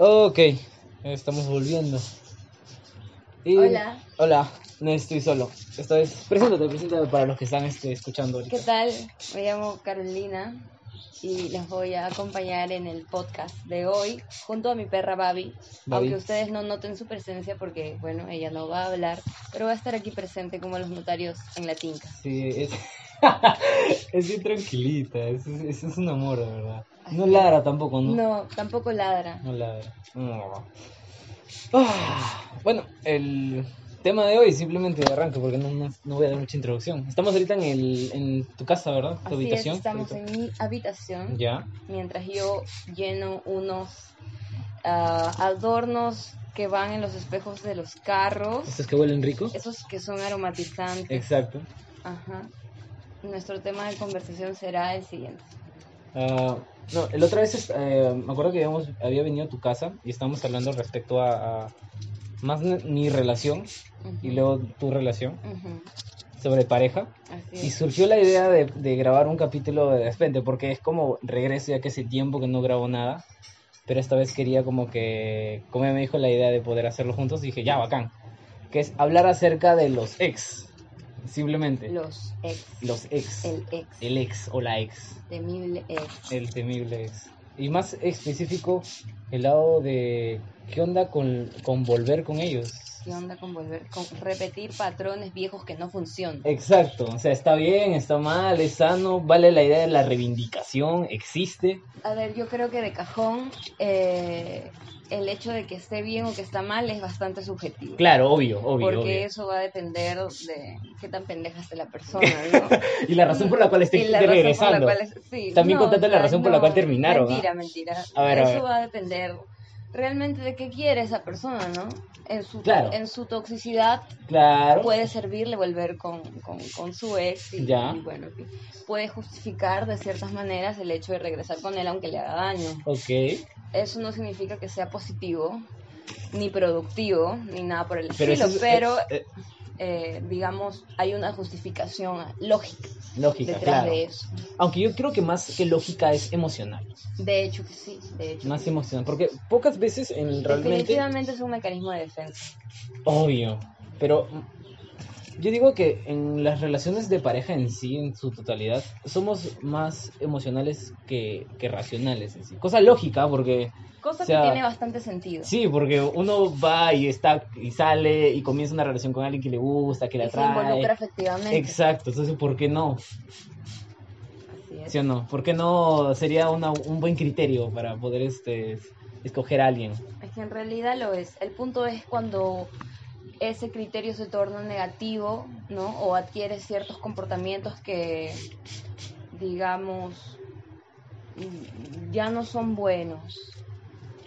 Ok, estamos volviendo. Y- Hola. Hola, no estoy solo. Esta vez, preséntate, preséntate para los que están este, escuchando ahorita. ¿Qué tal? Me llamo Carolina y les voy a acompañar en el podcast de hoy junto a mi perra Babi. Babi. Aunque ustedes no noten su presencia porque, bueno, ella no va a hablar, pero va a estar aquí presente como los notarios en la tinca. Sí, es, es bien tranquilita, es, es, es un amor, de verdad. No ladra tampoco, ¿no? No, tampoco ladra. No ladra. No. Ah, bueno, el tema de hoy simplemente de arranque porque no, no, no voy a dar mucha introducción. Estamos ahorita en, el, en tu casa, ¿verdad? Tu Así es, habitación. estamos en mi habitación Ya. mientras yo lleno unos ah, adornos que van en los espejos de los carros, ¿Estos que huelen rico? esos que son aromatizantes. Exacto. Ajá. Nuestro tema de conversación será el siguiente. Ah, no, la otra vez eh, me acuerdo que habíamos, había venido a tu casa y estábamos hablando respecto a, a más mi relación y luego tu relación sobre pareja. Y surgió la idea de, de grabar un capítulo de repente, porque es como regreso ya que hace tiempo que no grabo nada, pero esta vez quería como que, como me dijo la idea de poder hacerlo juntos, dije, ya, bacán, que es hablar acerca de los ex, simplemente, Los ex. los ex, El ex. el ex o la ex, Temible ex. el temible ex. Y más específico, el lado de qué onda con, con volver con ellos. ¿Qué onda con volver? Con repetir patrones viejos que no funcionan. Exacto, o sea, está bien, está mal, es sano, vale la idea de la reivindicación, existe. A ver, yo creo que de cajón eh, el hecho de que esté bien o que está mal es bastante subjetivo. Claro, obvio, obvio. porque obvio. eso va a depender de qué tan pendeja esté la persona, ¿no? Y la razón por la cual la la regresando. cual es- sí, También no, contate o la sea, razón por la no, cual terminaron, ¿no? Mentira, mentira. A ver, a Eso ver. va a depender realmente de qué quiere esa persona, ¿no? En su, Claro. en su toxicidad Claro. puede servirle volver con, con, con su ex y, Ya. y bueno, puede justificar de ciertas maneras el hecho de regresar con él aunque le haga daño. Ok. Eso no significa que sea positivo, ni productivo, ni nada por el Pero estilo, es- pero eh, eh, digamos hay una justificación lógica lógica, detrás claro. de eso. Aunque yo creo que más que lógica es emocional. De hecho que sí, de hecho. Más emocional. Porque pocas veces en realmente. Definitivamente es un mecanismo de defensa. Obvio. Pero yo digo que en las relaciones de pareja en sí, en su totalidad, somos más emocionales que, que racionales en sí. Cosa lógica, porque. Cosa O sea, que tiene bastante sentido. Sí, porque uno va y está y sale y comienza una relación con alguien que le gusta, que le y se involucra atrae. efectivamente. Exacto, entonces ¿por qué no? Así es. ¿Sí o no? ¿Por qué no sería una- un buen criterio para poder este escoger a alguien? Es que en realidad lo es. El punto es cuando ese criterio se torna negativo, ¿no? O adquiere ciertos comportamientos que, digamos, ya no son buenos.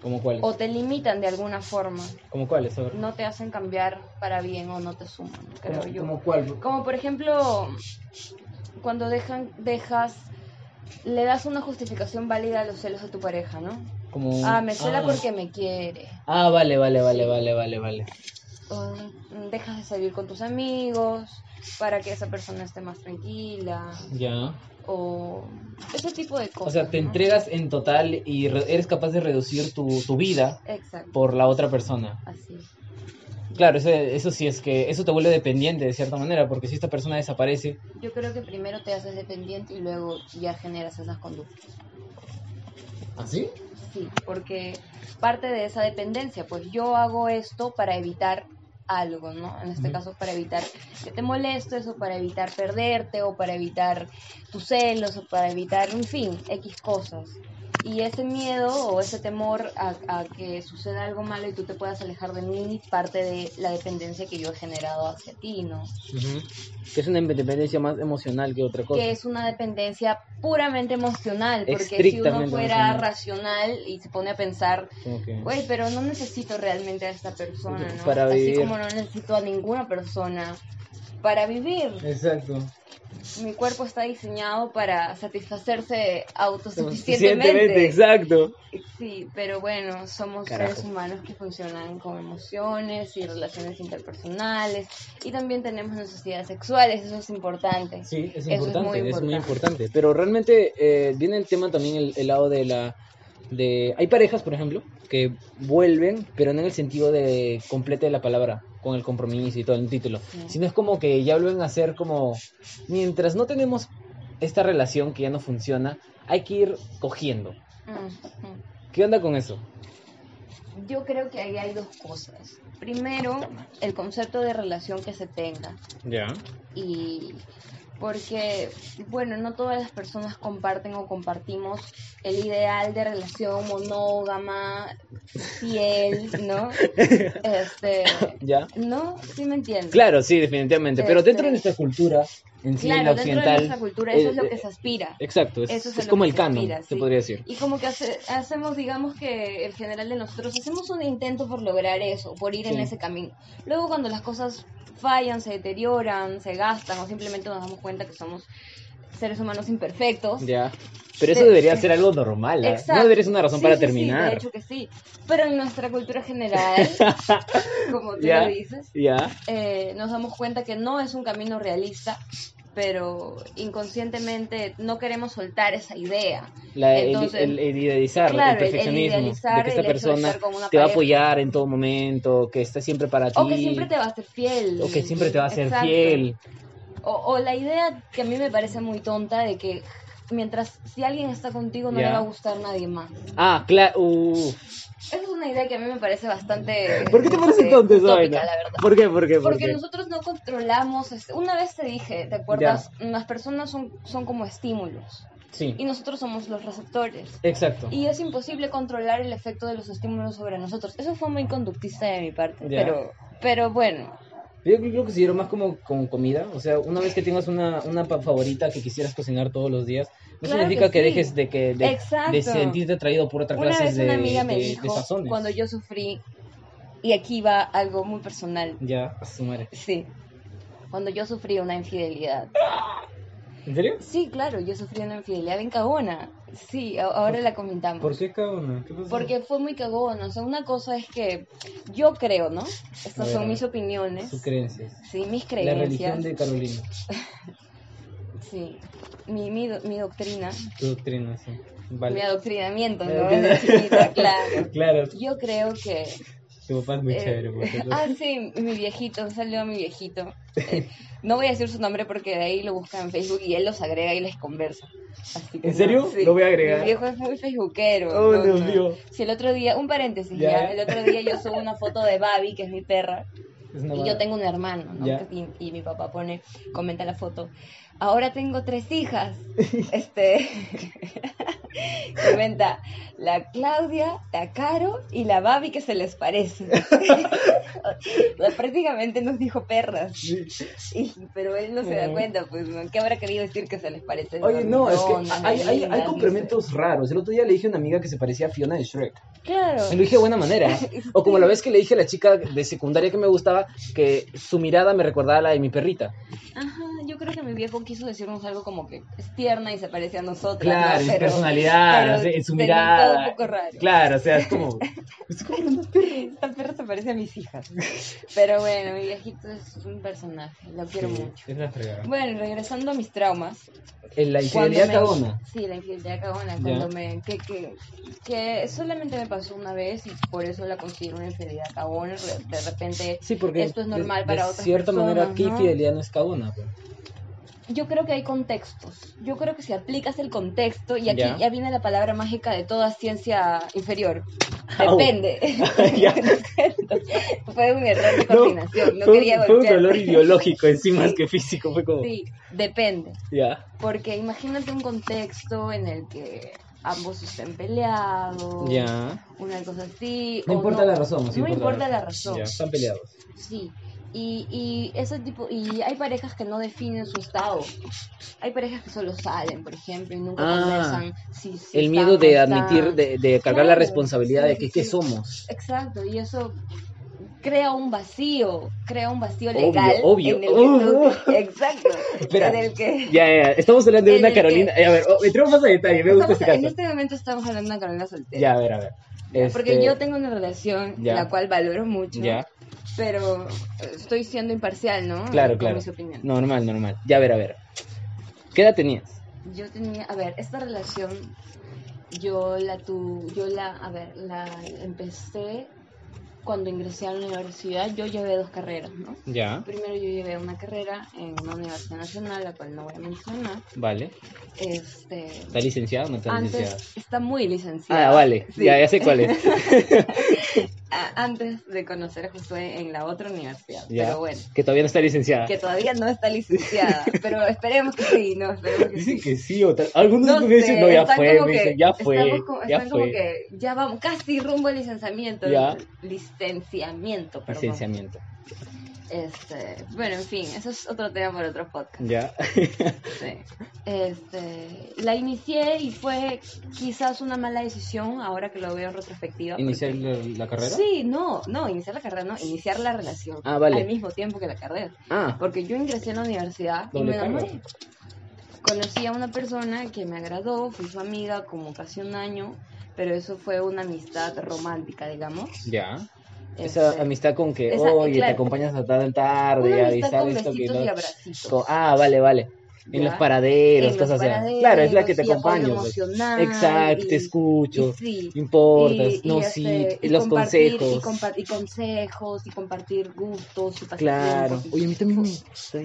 ¿Como cuáles? O te limitan de alguna forma. ¿Como cuáles? No te hacen cambiar para bien o no te suman, creo ¿Como, yo. como cuál? Como por ejemplo, cuando dejan, dejas, le das una justificación válida a los celos de tu pareja, ¿no? Como... Ah, me cela ah. porque me quiere. Ah, vale, vale, vale, vale, vale, vale. Mm, dejas de salir con tus amigos para que esa persona esté más tranquila. Ya. O ese tipo de cosas. O sea, te ¿no? entregas en total y re- eres capaz de reducir tu, tu vida Exacto. por la otra persona. Así. Claro, eso, eso sí es que eso te vuelve dependiente de cierta manera, porque si esta persona desaparece, Yo creo que primero te haces dependiente y luego ya generas esas conductas. ¿así? Sí, porque parte de esa dependencia, pues yo hago esto para evitar algo, ¿no? En este caso para evitar que te molestes o para evitar perderte o para evitar tus celos o para evitar, en fin, X cosas. Y ese miedo o ese temor a, a que suceda algo malo y tú te puedas alejar de mí, parte de la dependencia que yo he generado hacia ti, ¿no? Que es una independencia más emocional que otra cosa. que es una dependencia puramente emocional, porque si uno fuera emocional. racional y se pone a pensar, güey, pero no necesito realmente a esta persona, ¿no? Para Así vivir. como no necesito a ninguna persona para vivir. Exacto. Mi cuerpo está diseñado para satisfacerse Suficientemente, autosuficientemente. exacto. Sí, pero bueno, somos Carajo. seres humanos que funcionan con emociones y relaciones interpersonales y también tenemos necesidades sexuales, eso es importante. Sí, es Eso es importante, muy es muy importante. Pero realmente eh, viene el tema también, el, el lado de la de... Hay parejas, por ejemplo, que vuelven, pero no en el sentido de complete de la palabra, con el compromiso y todo el título, Sí. sino es como que ya vuelven a ser como, mientras no tenemos esta relación que ya no funciona, hay que ir cogiendo. Ujú. ¿Qué onda con eso? Yo creo que ahí hay dos cosas. Primero, el concepto de relación que se tenga. Ya. y porque bueno no todas las personas comparten o compartimos el ideal de relación monógama fiel no este ¿Ya? no sí me entiendes Claro, sí, definitivamente. Pero Este- dentro de nuestra cultura, en sí, en la claro dentro de occidental. nuestra cultura eso eh, es lo eh, que se aspira Exacto, es, Eso es es como el canon, aspira, se podría decir. y como que hace- hacemos digamos que el general de nosotros hacemos un intento por lograr eso por ir en ese camino luego cuando las cosas fallan se deterioran se gastan o simplemente nos damos cuenta que somos seres humanos imperfectos Ya. Pero eso De- debería ser algo normal. Exacto. No debería ser una razón Sí, para sí, sí, terminar. de hecho que sí. Pero en nuestra cultura general, como tú lo dices, eh, nos damos cuenta que no es un camino realista, pero inconscientemente no queremos soltar esa idea. La, Entonces, el, el idealizar, claro, el el- el perfeccionismo. idealizar de que esta persona te va a apoyar en todo momento, que está siempre para ti. O que siempre te va a ser fiel. o que siempre te va a ser Exacto. fiel. O, o la idea que a mí me parece muy tonta de que mientras si alguien está contigo no le va a gustar nadie más. Ah, claro. Uh. Esa es una idea que a mí me parece bastante ¿Por qué te parece tonto esa vaina? la verdad. ¿Por qué? ¿Por qué? ¿Por Porque qué? nosotros no controlamos, este, una vez te dije, ¿te acuerdas? Las personas son, son como estímulos Sí, y nosotros somos los receptores. exacto. Y es imposible controlar el efecto de los estímulos sobre nosotros. Eso fue muy conductista de mi parte, pero, pero bueno, Yo creo que lo considero más como, como comida. O sea, una vez que tengas una, una favorita que quisieras cocinar todos los días, no Claro significa que que, sí. dejes de, que, de, de sentirte atraído por otra una clase vez de, una amiga me de- de dijo, sazones. cuando yo sufrí, y aquí va algo muy personal, Ya, a su madre. sí, cuando yo sufrí una infidelidad. ¿En serio? Sí, claro, yo sufrí una infidelidad en cagona. Sí, ahora la comentamos. ¿Por qué cabrón? ¿Qué pasó? Porque fue muy cagona. O sea, una cosa es que yo creo, ¿no? Estas ver, son mis opiniones. Sus creencias. Sí, mis La creencias. religión de Carolina. Sí. Mi, mi, mi doctrina. Tu doctrina, sí. Vale. Mi adoctrinamiento, Mi ¿no? claro. Claro, Yo creo que. Tu papá es muy eh, chévere. ah, sí, mi viejito, un saludo a mi viejito. Eh, no voy a decir su nombre porque de ahí lo buscan en Facebook y él los agrega y les conversa. Así que ¿En no, serio? sí. Lo voy a agregar. Mi viejo es muy facebookero. Oh, no, Dios no. mío. Si el otro día, un paréntesis Ya. ya, el otro día yo subo una foto de Babi, que es mi perra, y yo tengo un hermano, ¿no? Y, y mi papá pone, comenta la foto, ahora tengo tres hijas. Este, comenta, la Claudia, la Caro y la Babi que se les parece. Prácticamente nos dijo perras. Y- pero él no se da cuenta, pues, ¿no? ¿qué habrá querido decir que se les parece? Oye, no, es que hay, hay, hay no complementos raros. El otro día le dije a una amiga que se parecía a Fiona de Shrek. Claro. Me lo dije de buena manera. O como la vez que le dije a la chica de secundaria que me gustaba que su mirada me recordaba a la de mi perrita. Ajá, creo que mi viejo quiso decirnos algo como que es tierna y se parece a nosotros. Claro, ¿no? en su Pero- personalidad, pero en su mirada. un poco raro. Claro, o sea, es como. Es como una perra. Esta perra se parece a mis hijas. Pero bueno, mi viejito es un personaje, lo quiero Sí, mucho. Es la fregada. Bueno, regresando a mis traumas. En la infidelidad me- cagona. Sí, la infidelidad cagona. Cuando me. Que, que, que solamente me pasó una vez y por eso la considero una infidelidad cagona. De repente. Sí, porque Esto es normal de, para de otras cierta manera, personas, ¿qué ¿no? infidelidad no es cagona? pues? Yo creo que hay contextos. Yo creo que si aplicas el contexto, y aquí Ya. ya, viene la palabra mágica de toda ciencia inferior. Depende. Fue un error de No, coordinación. No, fue, un- quería fue un dolor ideológico en sí que físico. Fue como. Sí, depende. Ya. Porque imagínate un contexto en el que ambos estén peleados. Ya. Una cosa así. No importa la razón. No importa la razón. Ya, están peleados. Sí, y, y ese tipo, y hay parejas que no definen su estado. Hay parejas que solo salen, por ejemplo, y nunca Ah, conversan. si- si El miedo de admitir, de, de cargar la Claro, responsabilidad sí, de que sí, sí. somos. Exacto, y eso crea un vacío, crea un vacío Obvio, legal. obvio. En el que tú- Uh. exacto. Espera. En el que. Ya, ya. Estamos hablando de En una el que- Carolina. eh, a ver, oh, entremos más a detalle. Me gusta este en caso. este momento estamos hablando de una Carolina soltera. Ya, a ver, a ver. Porque Este, yo tengo una relación, Ya. la cual valoro mucho, Ya, pero estoy siendo imparcial, ¿no? claro, claro. mis opiniones. Normal, normal. Ya, a ver, a ver. ¿Qué edad tenías? Yo tenía, a ver, esta relación yo la tu, yo la, a ver, la empecé cuando ingresé a la universidad, yo llevé dos carreras, ¿no? Ya, Primero yo llevé una carrera en una universidad nacional, la cual no voy a mencionar. vale. Este, ¿Está licenciado o no está licenciado? antes está muy licenciada. Ah, vale. Sí. Ya, ya sé cuál es. Antes de conocer a Josué en la otra universidad. Ya. Pero bueno, Que todavía no está licenciada. que todavía no está licenciada. pero esperemos que sí, ¿no? Esperemos que Dicen sí. que sí o tal. Algunos No me dicen, sé, no, ya fue. Me dicen, ya fue. estamos como- ya están como que ya vamos casi rumbo al licenciamiento. Ya. Licenciamiento, perdón. Licenciamiento. Este, bueno, en fin, eso es otro tema para otro podcast. Ya. Sí. Este, la inicié y fue quizás una mala decisión ahora que lo veo en retrospectiva. ¿Iniciar porque- la, la carrera? Sí, no, no, iniciar la carrera, no, iniciar la relación. Ah, vale. Al mismo tiempo que la carrera. Ah, Porque yo ingresé a la universidad y me enamoré. Conocí a una persona que me agradó, fui su amiga como casi un año, pero eso fue una amistad romántica, digamos. ya. Esa Este, amistad con que, esa- oye, claro. te acompañas a tal tarde, avisar esto que abracitos. con- Ah, vale, vale. En ¿ya? los paraderos, En los cosas así. paraderos, Claro, es la que te acompaña. pues. Exacto, te y- escucho. y sí. Importas, Y- no, este, sí, y los consejos. Y compartir consejos, y compartir gustos y Claro. pasatiempos. Oye, a mí también me gusta,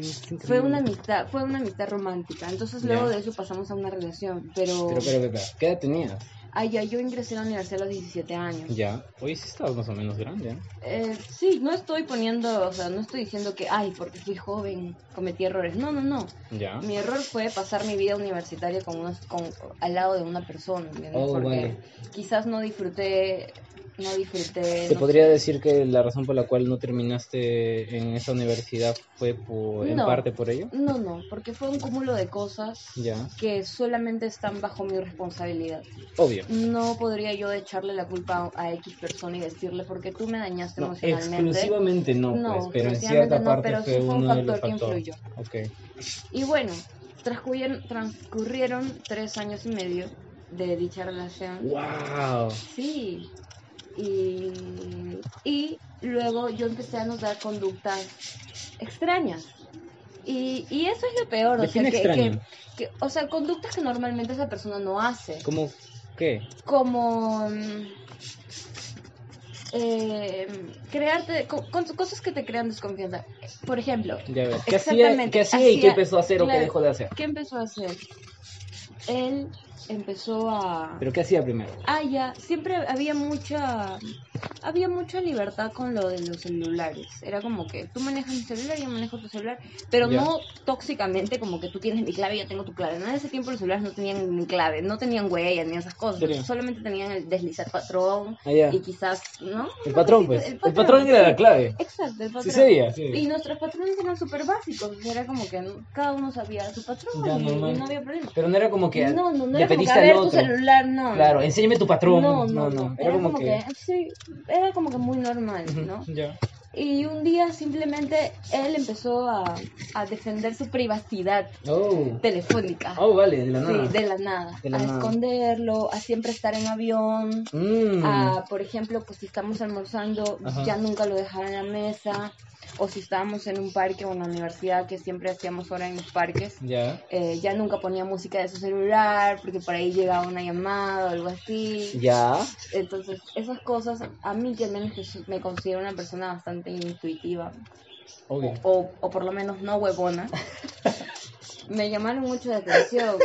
Fue una amistad, fue una amistad romántica. Entonces Ya. luego de eso pasamos a una relación. Pero, Pero, pero, pero, pero, ¿qué edad tenías? Ay, ya yo ingresé a la universidad a los 17 años. Ya. Oye, sí estabas más o menos grande, ¿eh? Eh, sí, no estoy poniendo, o sea, no estoy diciendo que, ay, porque fui joven, cometí errores. No, no, no. Ya. Mi error fue pasar mi vida universitaria con unos, con, al lado de una persona. Oh, Porque vale. quizás no disfruté, no disfruté. ¿Se no podría sé. decir que la razón por la cual no terminaste en esa universidad fue por, en No. parte por ello? No, no, porque fue un cúmulo de cosas Ya. que solamente están bajo mi responsabilidad. Obvio. No podría yo echarle la culpa a X persona y decirle porque tú me dañaste No, emocionalmente. exclusivamente no, No, pues, pero en cierta parte pero sí fue fue un uno de los factor que influyó. Ok. Y bueno, transcurrieron, transcurrieron tres años y medio de dicha relación. ¡Wow! Sí. Y, y luego yo empecé a notar conductas extrañas. Y, y eso es lo peor. O sea, que, extraño. que- que- o sea, conductas que normalmente esa persona no hace. ¿Cómo qué? Como eh, crearte co- con- cosas que te crean desconfianza. Por ejemplo, Ya ves. ¿Qué hacía, qué hacía y qué empezó a hacer o qué dejó de hacer? ¿qué empezó a hacer? Él empezó a ¿Pero qué hacía primero? Ah, ya, siempre había mucha había mucha libertad con lo de los celulares. Era como que tú manejas mi celular, yo manejo tu celular, pero Ya. no tóxicamente como que tú tienes mi clave y yo tengo tu clave. No, en ese tiempo los celulares no tenían ni clave, no tenían huella ni esas cosas. Solamente tenían el deslizar patrón Ah, ya. y quizás, ¿no? El Una patrón, pues. El patrón era sí. la clave. Exacto, el patrón. Sí sabía, sí. Y nuestros patrones eran súper básicos, era como que ¿no? cada uno sabía su patrón Ya, y, no había problema. Pero no era como que no, no, no le era como que pediste a ver al tu otro. celular, no. Claro, enséñame tu patrón. No, no, no. Era, como, que... sí, era como que muy normal, ¿no? Ya. Y un día simplemente él empezó a, a defender su privacidad Oh. telefónica. Oh, vale, de la nada. Sí, de la nada. De la a nada. esconderlo, a siempre estar en avión. Mm. A, por ejemplo, pues si estamos almorzando, Ajá. ya nunca lo dejaba en la mesa. O si estábamos en un parque o en la universidad, que siempre hacíamos hora en los parques, Ya. eh, ya nunca ponía música de su celular, porque por ahí llegaba una llamada o algo así. Ya. Entonces, esas cosas, a mí que al menos me considero una persona bastante intuitiva, o, o por lo menos no huevona, me llamaron mucho la atención.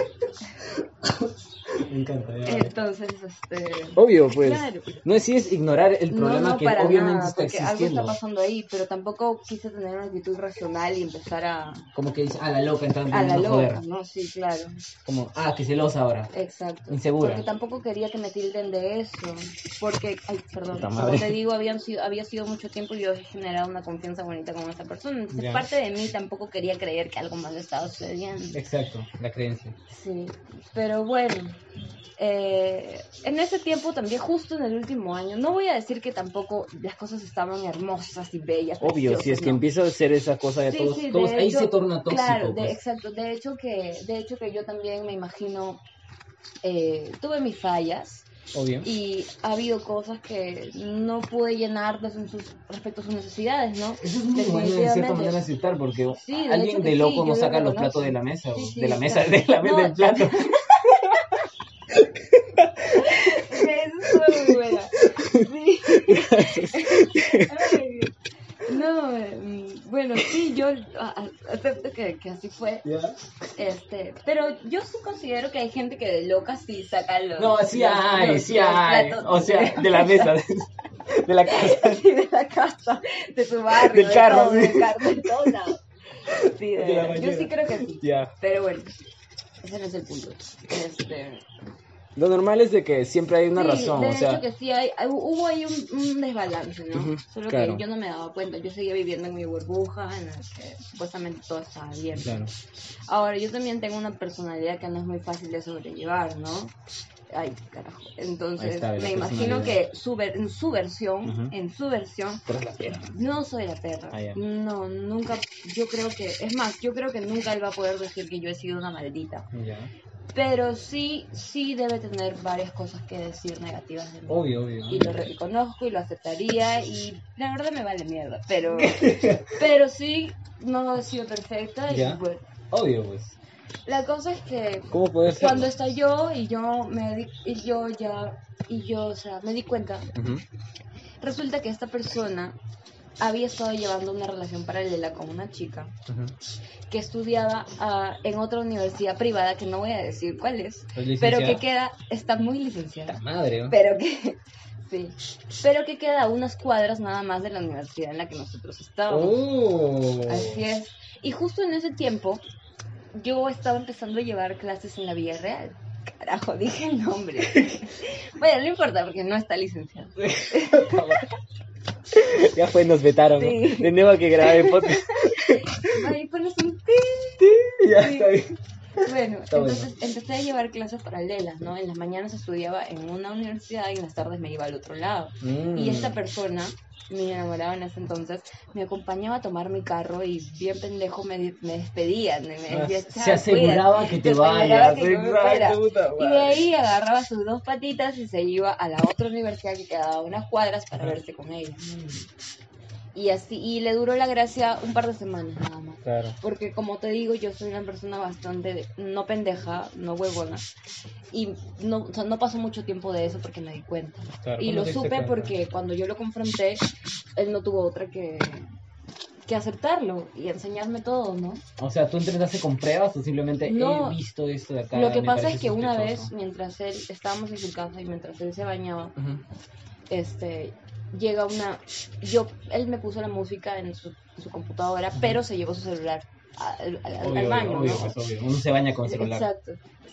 Me encanta. ya. Entonces, este... Obvio, pues. Claro. No es si es ignorar el No, problema no, que para obviamente nada, está porque algo existiendo. está pasando ahí, pero tampoco quise tener una actitud racional y empezar a, Como que dice, a la loca entrando a la en joder. loca, ¿no? Sí, claro, Como, ah, que celosa ahora. exacto. Insegura. Porque tampoco quería que me tilden de eso, porque, ay, perdón, como te digo, habían sido, había sido mucho tiempo y yo he generado una confianza bonita con esa persona, entonces Ya. parte de mí tampoco quería creer que algo malo estaba sucediendo. Exacto, la creencia. Sí, pero bueno, eh, en ese tiempo también, justo en el último año, no voy a decir que tampoco las cosas estaban hermosas y bellas. Obvio, si es que no. empieza a hacer esa cosa de Sí, todos, sí, de todos ahí hecho, se torna tóxico. Claro, de- pues. exacto. De hecho que, de hecho que yo también me imagino, eh, tuve mis fallas Obvio. y ha habido cosas que no pude llenar de sus, respecto a sus necesidades, ¿no? Eso es muy bueno de cierta manera aceptar, porque Sí, de alguien de loco no saca lo los platos de la mesa, Sí, sí, de la mesa, claro. de la mesa No, del plato. Ay, no, mm, bueno, sí, yo acepto que, que así fue. Este, pero yo sí considero que hay gente que de loca sí saca los. No, sí los- hay, los- sí los hay. O sea, de la mesa, de, la casa. Sí, de la casa, de tu barrio, Del de carro, todo, sí. del carro, de. Sí, verdad. yo sí creo que sí. Pero bueno, ese no es el punto. Este, Lo normal es de que siempre hay una sí, razón, de o sea. hecho que sí hay, hubo ahí un, un desbalance, ¿no? Ujú, Solo claro. que yo no me daba cuenta, yo seguía viviendo en mi burbuja en la que supuestamente todo estaba bien. Claro. Ahora, yo también tengo una personalidad que no es muy fácil de sobrellevar, ¿no? Ay, carajo. Entonces, está, me imagino que su ver- en su versión, Ujú. en su versión, Pero es la perra. no soy la perra. Ah. No, nunca, yo creo que, es más, yo creo que nunca él va a poder decir que yo he sido una maldita. Ya. Pero sí, sí debe tener varias cosas que decir negativas de mí. Obvio, obvio. Y lo reconozco y lo aceptaría y la verdad me vale mierda, pero, pero sí, no he sido perfecta y Ya. bueno. Obvio, pues. La cosa es que ¿Cómo cuando estalló y yo me di, y yo ya y yo o sea me di cuenta resulta que esta persona había estado llevando una relación paralela con una chica que estudiaba ah, en otra universidad privada que no voy a decir cuál es ¿Es pero que queda está muy licenciada Puta madre, ¿no? pero que sí pero que queda a unas cuadras nada más de la universidad en la que nosotros estábamos Oh. Así es. Y justo en ese tiempo, yo estaba empezando a llevar clases en la Villa Real. Carajo, dije el nombre. bueno, no importa porque no está licenciado. ya fue, nos vetaron. ¿no? Sí. De nuevo que grabé podcast. Ahí pones un pi. ya Sí. está bien. Bueno, Está bueno. entonces empecé a llevar clases paralelas, ¿no? En las mañanas estudiaba en una universidad y en las tardes me iba al otro lado. Mm. Y esta persona, mi enamorado en ese entonces, me acompañaba a tomar mi carro y bien pendejo me, me despedía. Me, me decía, se "Chao, aseguraba cuídate". que te Se aseguraba vayas. que. Exacto, puta Y de ahí agarraba sus dos patitas y se iba a la otra universidad que quedaba a unas cuadras para verse con ella. Y así, y le duró la gracia un par de semanas nada más. Claro. Porque como te digo, yo soy una persona bastante, no pendeja, no huevona. Y no, o sea, no pasó mucho tiempo de eso porque me di cuenta. Claro, y ¿cómo lo supe cuenta? porque cuando yo lo confronté, él no tuvo otra que, que aceptarlo y enseñarme todo, ¿no? O sea, ¿tú intentaste con pruebas o simplemente No. he visto esto de acá? Lo que pasa es que una vez, sospechoso"? mientras él, estábamos en su casa y mientras él se bañaba, este llega una yo él me puso la música en su, en su computadora pero se llevó su celular al, al- al Obvio, baño obvio, ¿no? obvio. Uno se baña con celular. exacto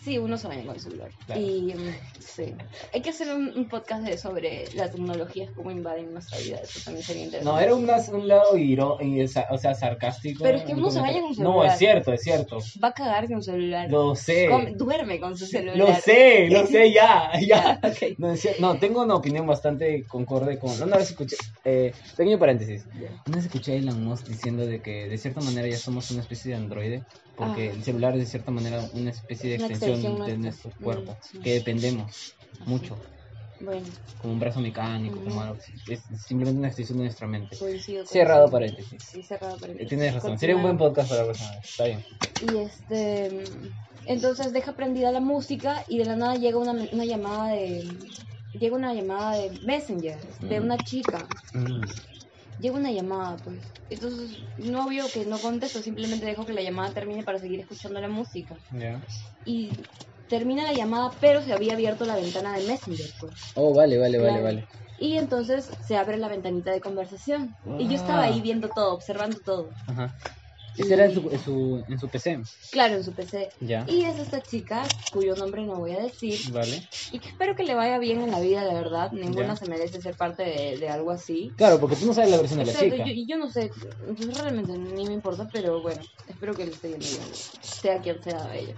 sí uno se baña con el celular Claro. y mm, sí hay que hacer un, un podcast de, sobre las tecnologías cómo invaden nuestra vida eso también sería interesante No, era un, un lado iro, y, o sea, sarcástico. Pero es que un uno se baña con No, celular. es cierto, es cierto. va a cagar con celular Lo sé. Duerme con su celular Lo sé, lo sé, ya, ya. Ya, ok. No, no, tengo una opinión bastante concorde con... Una vez escuché... Eh, pequeño paréntesis. Una vez escuché a Elon Musk diciendo de que de cierta manera ya somos una especie de androide. Porque Ah. el celular es de cierta manera una especie de Una extensión, extensión de nuestro cuerpo. Mm, sí. Que dependemos mucho. bueno Como un brazo mecánico, como algo. Es simplemente una extensión de nuestra mente. Cerrado paréntesis. sí cerrado paréntesis Tienes razón. Sería un buen podcast para la vez. Está bien. Y este. Entonces deja prendida la música y de la nada llega una, una llamada de. Llega una llamada de Messenger de una chica. Llega una llamada, pues. Entonces, no vio que no contesto, simplemente dejo que la llamada termine para seguir escuchando la música. Ya. Y termina la llamada, pero se había abierto la ventana de Messenger, pues. Oh, vale, vale, vale, Claro. vale. Y entonces se abre la ventanita de conversación. Y yo estaba Ah. ahí viendo todo, observando todo. Ajá. Ese era en su, en su, en su PC. Claro, en su PC. Ya. Y es esta chica, cuyo nombre no voy a decir, Vale. y que espero que le vaya bien en la vida, la verdad. Ninguna Ya. se merece ser parte de, de algo así. Claro, porque tú no sabes la versión de la chica. yo- Y yo, no sé, pues, realmente ni me importa, pero bueno, espero que le esté yendo bien, sea quien sea ella.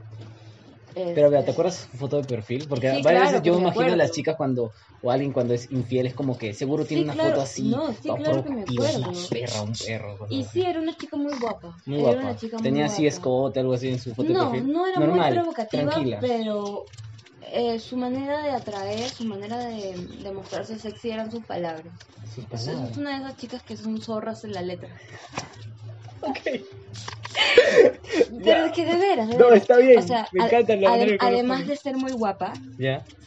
Pero vea, Este, ¿te acuerdas su foto de perfil? Porque Sí, varias claro, veces yo me imagino a acuerdo. las chicas cuando, o alguien cuando es infiel, es como que seguro tiene Sí, una claro. foto así, No, sí, claro que me es una acuerdo. perra, un perro. Y así. sí, era una chica muy guapa. Muy era guapa. una chica muy Tenía así guapa. escote, algo así en su foto No, de perfil. no era Normal, muy provocativa, tranquila. pero eh, su manera de atraer, su manera de, de mostrarse sexy eran sus palabras. Sus palabras. es una de esas chicas que son zorras en la letra. Ok. Pero es que de veras, de No, está bien. O sea, me encanta la adem- además de ser muy guapa,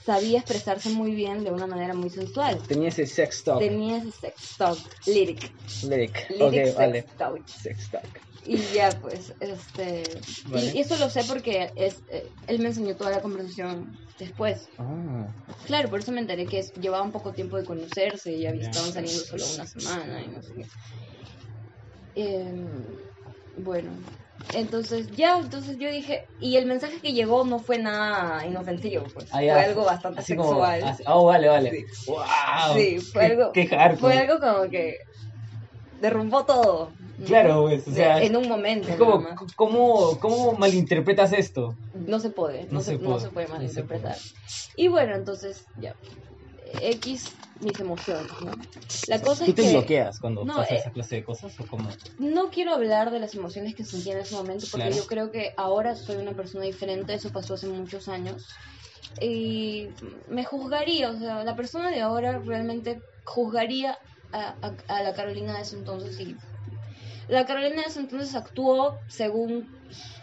sabía expresarse muy bien de una manera muy sensual. Tenía ese sex talk. Tenía ese sex talk, lyric, Lyric. lyric Ok, sex vale. talk. Sex talk. Y ya, pues, este... Vale. Y, eso lo sé porque es, eh, él me enseñó toda la conversación después. Ah. Claro, por eso me enteré que es- llevaban poco tiempo de conocerse y Ya. estaban saliendo solo una semana y no sé qué. Em, bueno, entonces ya, entonces yo dije, y el mensaje que llegó no fue nada inofensivo, pues, Ah, fue algo bastante Así como- sexual. así- oh, vale, vale. Sí. Wow. Sí, fue algo, Qué fue algo como que derrumbó todo. Claro, pues, o sea, en un momento. Es como, nada más. ¿cómo, ¿cómo malinterpretas esto? No se puede, no, No se, se no puede, se puede no se malinterpretar. Y bueno, entonces, ya. X, mis emociones, ¿no? La cosa ¿Tú es te que bloqueas cuando No, pasa eh, esa clase de cosas o cómo? no quiero hablar de las emociones que sentí en ese momento porque Claro. yo creo que ahora soy una persona diferente, eso pasó hace muchos años. Y me juzgaría, o sea, la persona de ahora realmente juzgaría a, a- a la Carolina de ese entonces y la Carolina de ese entonces actuó según,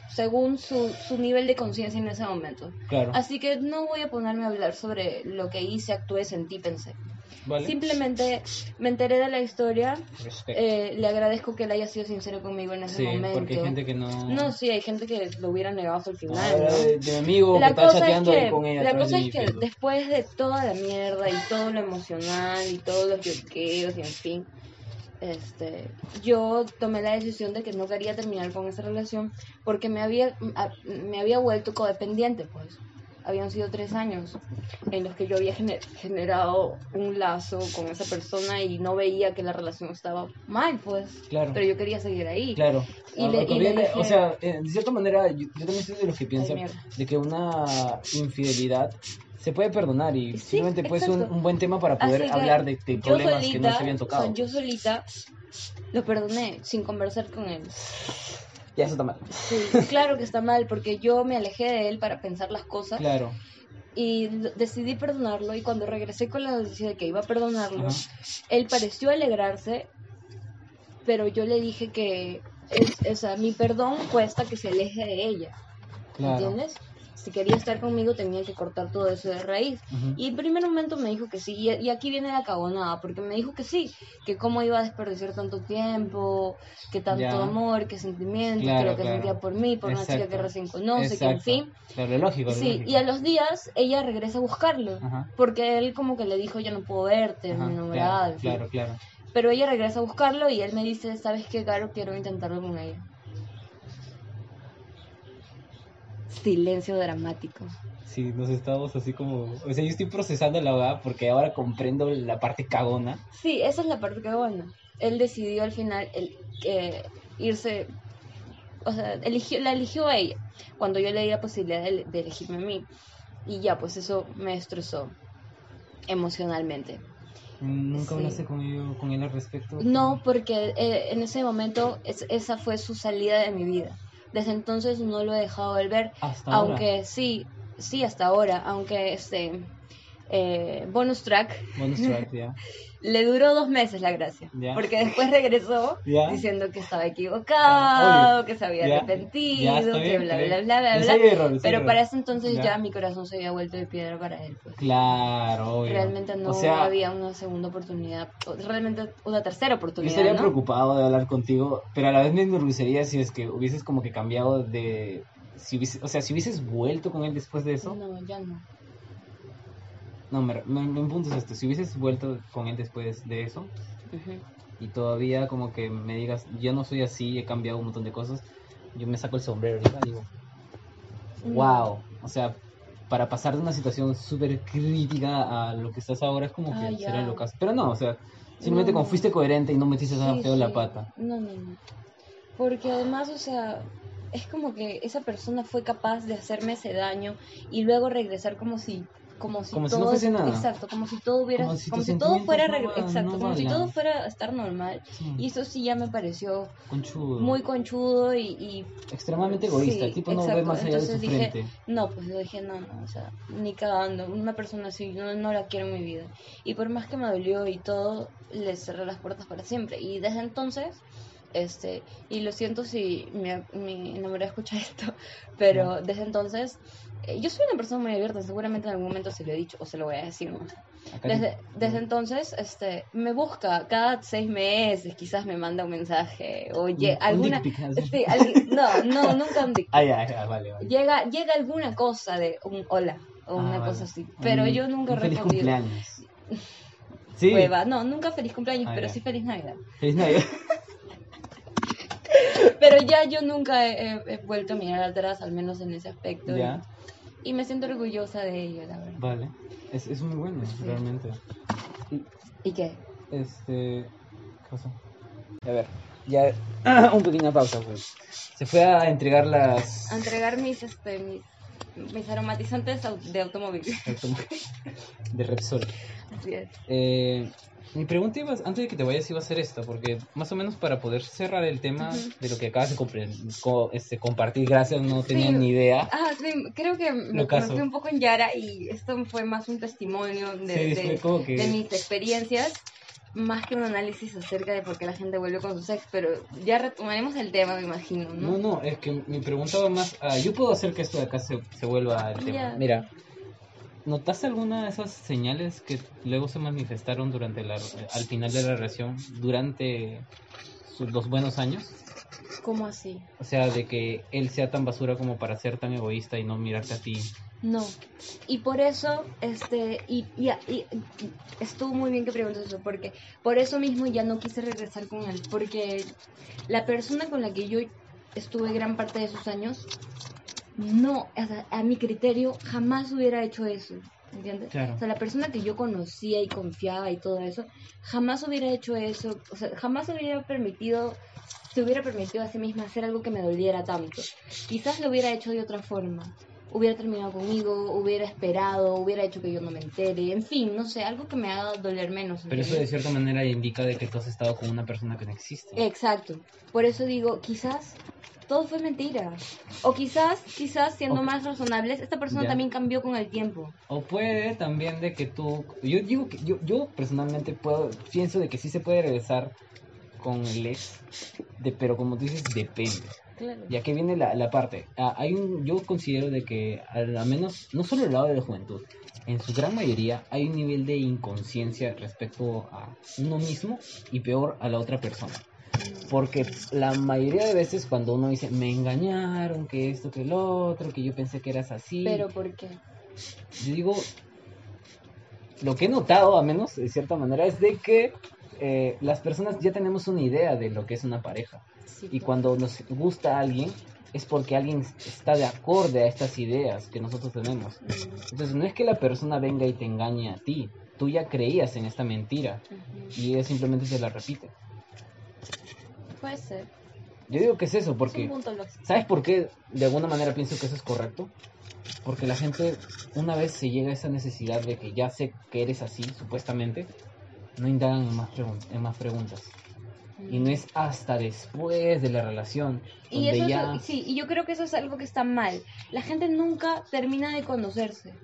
según su, su nivel de conciencia en ese momento. Claro. Así que no voy a ponerme a hablar sobre lo que hice, actué, sentí, pensé. ¿Vale? Simplemente me enteré de la historia, eh, le agradezco que él haya sido sincero conmigo en ese sí, momento. porque hay gente que no... No, sí, hay gente que lo hubiera negado hasta el final. Ahora ¿no? de, de mi amigo La que está cosa, es chateando ahí que, con ella. la cosa es que después de toda la mierda y todo lo emocional y todos los bloqueos y en fin, este, yo tomé la decisión de que no quería terminar con esa relación porque me había, me había vuelto codependiente, pues. Habían sido tres años en los que yo había gener- generado un lazo con esa persona y no veía que la relación estaba mal, pues. Claro. Pero yo quería seguir ahí. Claro. Y Ah, le- y le dije- O sea, de cierta manera, yo, yo también soy de los que piensan de que una infidelidad se puede perdonar y Sí, simplemente puede ser un, un buen tema para poder Así hablar de, de problemas que no solita, se habían o sea, tocado. yo solita lo perdoné sin conversar con él. Ya, eso está mal. Sí, claro que está mal porque yo me alejé de él para pensar las cosas Claro. y decidí perdonarlo y cuando regresé con la noticia de que iba a perdonarlo, Ajá. él pareció alegrarse, pero yo le dije que es, o sea, mi perdón cuesta que se aleje de ella, Claro. ¿entiendes? Si quería estar conmigo tenía que cortar todo eso de raíz. Y en primer momento me dijo que sí, y, y aquí viene la cabonada, porque me dijo que sí, que cómo iba a desperdiciar tanto tiempo, que tanto Ya. amor, que sentimientos, que lo que claro. sentía por mí, por una chica que recién conoce, que en fin. Claro, lo lógico, Sí, lógico. y a los días ella regresa a buscarlo, Ajá. porque él como que le dijo, ya no puedo verte, Ajá, me enamorada, claro, claro, claro. Pero ella regresa a buscarlo y él me dice, ¿sabes qué, Caro? Quiero intentarlo con ella. Silencio dramático. Sí, nos estábamos así como... O sea, yo estoy procesando la verdad porque ahora comprendo la parte cagona. Sí, esa es la parte bueno. Él decidió al final el, que irse, o sea, eligió, la eligió a ella cuando yo le di la posibilidad de, de elegirme a mí. Y ya, pues eso me destrozó emocionalmente. Nunca Sí. hablaste con, ello- con él al respecto. No, porque eh, en ese momento es- esa fue su salida de mi vida. Desde entonces no lo he dejado de ver, Hasta ahora. aunque sí, sí hasta ahora, aunque este eh, bonus track Bonus track, ya. Le duró dos meses la gracia. Porque después regresó diciendo que estaba equivocado, que se había arrepentido, que bien, bla, bla, bla, bla, error, Pero error. para ese entonces Ya. mi corazón se había vuelto de piedra para él. Pues. Claro, obvio. Realmente no O sea, había una segunda oportunidad, realmente una tercera yo oportunidad. estaría ¿no? preocupado de hablar contigo, pero a la vez me enorgullecería si es que hubieses como que cambiado de... Si hubiese- o sea, si hubieses vuelto con él después de eso... No, ya no. No, me, me, mi punto es este. Si hubieses vuelto con él después de eso y todavía como que me digas, yo no soy así, he cambiado un montón de cosas, yo me saco el sombrero ahorita y digo, No. wow. O sea, para pasar de una situación súper crítica a lo que estás ahora es como que Ah, será lo caso. Pero no, o sea, simplemente No. como fuiste coherente y no metiste tan Sí, feo la pata. No, no, no. Porque además, o sea, es como que esa persona fue capaz de hacerme ese daño y luego regresar como si como si Como si no todo fuese nada. exacto como si todo hubiera Como si como si todo fuera no- exacto no como si todo fuera a estar normal Sí, y eso sí ya me pareció conchudo. muy conchudo y, y Extremadamente egoísta. Sí, el tipo no ve exacto. más allá de su Entonces dije, frente. no, pues yo dije, no, no, o sea, ni cagando, una persona así, yo no, no la quiero en mi vida. Y por más que me dolió y todo, le cerré las puertas para siempre. Y desde entonces Este, y lo siento si mi, mi enamorada escucha esto, pero desde entonces eh, yo soy una persona muy abierta, seguramente en algún momento se lo he dicho o se lo voy a decir más. Desde, desde entonces, este, me busca cada seis meses, quizás me manda un mensaje, oye, Un alguna, dick así. sí, al- no, no, nunca un dick. Ah, vale, vale. Llega, llega alguna cosa de un hola o Ah, una vale. cosa así, pero Un- yo nunca he un feliz respondido. cumpleaños. Sí, Hueva. No, nunca feliz cumpleaños, Ah, pero sí feliz Navidad. feliz Navidad. Pero ya yo nunca he, he- he vuelto a mirar atrás, al menos en ese aspecto. y- Ya, Y, me siento orgullosa de ello, la verdad. vale. Es, es muy bueno, Sí. realmente. ¿Y qué? Este. ¿Qué pasó? A ver, ya. un pequeña pausa, pues. Se fue a entregar las. A entregar mis, este, mis, mis aromatizantes de automóvil. de Repsol. Así es. Eh, mi pregunta iba, antes de que te vayas iba a ser esta, porque más o menos para poder cerrar el tema de lo que acabas de co- este, compartir, gracias, no tenía Sí. ni idea. Ah, sí, creo que me, fui un poco en Yara y esto fue más un testimonio de, Sí, de- que- mis experiencias, más que un análisis acerca de por qué la gente vuelve con sus ex, pero ya retomaremos el tema, me imagino, ¿no? No, no, es que mi pregunta va más a, yo puedo hacer que esto de acá se, se vuelva el tema. Mira, ¿notaste alguna de esas señales que luego se manifestaron durante la, al final de la relación, durante sus, los buenos años? ¿Cómo así? O sea, de que él sea tan basura como para ser tan egoísta y no mirarte a ti. No. Y por eso, este, y, y, y- estuvo muy bien que preguntes eso, porque por eso mismo ya no quise regresar con él, porque la persona con la que yo estuve gran parte de esos años, no, o sea, a mi criterio, jamás hubiera hecho eso, ¿entiendes? Claro. O sea, la persona que yo conocía y confiaba y todo eso, jamás hubiera hecho eso, o sea, jamás hubiera permitido, se hubiera permitido a sí misma hacer algo que me doliera tanto. Quizás lo hubiera hecho de otra forma. Hubiera terminado conmigo, hubiera esperado, hubiera hecho que yo no me entere, en fin, no sé, algo que me haga doler menos. Pero eso de cierta manera indica de que tú has estado con una persona que no existe. Exacto. Por eso digo, quizás todo fue mentira. O quizás, quizás siendo más razonables, esta persona Ya. también cambió con el tiempo. O puede también de que tú, yo digo que yo, yo personalmente puedo, pienso de que sí se puede regresar con el ex, de, pero como tú dices, depende. Claro. Ya que viene la, la parte, ah, hay un, yo considero de que al al menos, no solo el lado de la juventud, en su gran mayoría hay un nivel de inconsciencia respecto a uno mismo y peor a la otra persona. Porque la mayoría de veces cuando uno dice, me engañaron, que esto, que lo otro, que yo pensé que eras así, Pero ¿por qué? yo digo, lo que he notado, a menos de cierta manera, es de que eh, las personas ya tenemos una idea de lo que es una pareja. Sí, Y cuando nos gusta a alguien, es porque alguien está de acorde a estas ideas que nosotros tenemos. Entonces, no es que la persona venga y te engañe a ti. Tú ya creías en esta mentira y ella simplemente te la repite. Puede ser. Yo digo que es eso, Es porque... punto lógico. ¿Sabes por qué de alguna manera pienso que eso es correcto? Porque la gente, una vez se llega a esa necesidad de que ya sé que eres así, supuestamente, no indagan en más, pregun- en más preguntas. Y no es hasta después de la relación, Y donde eso es- ya... sí, y yo creo que eso es algo que está mal. La gente nunca termina de conocerse.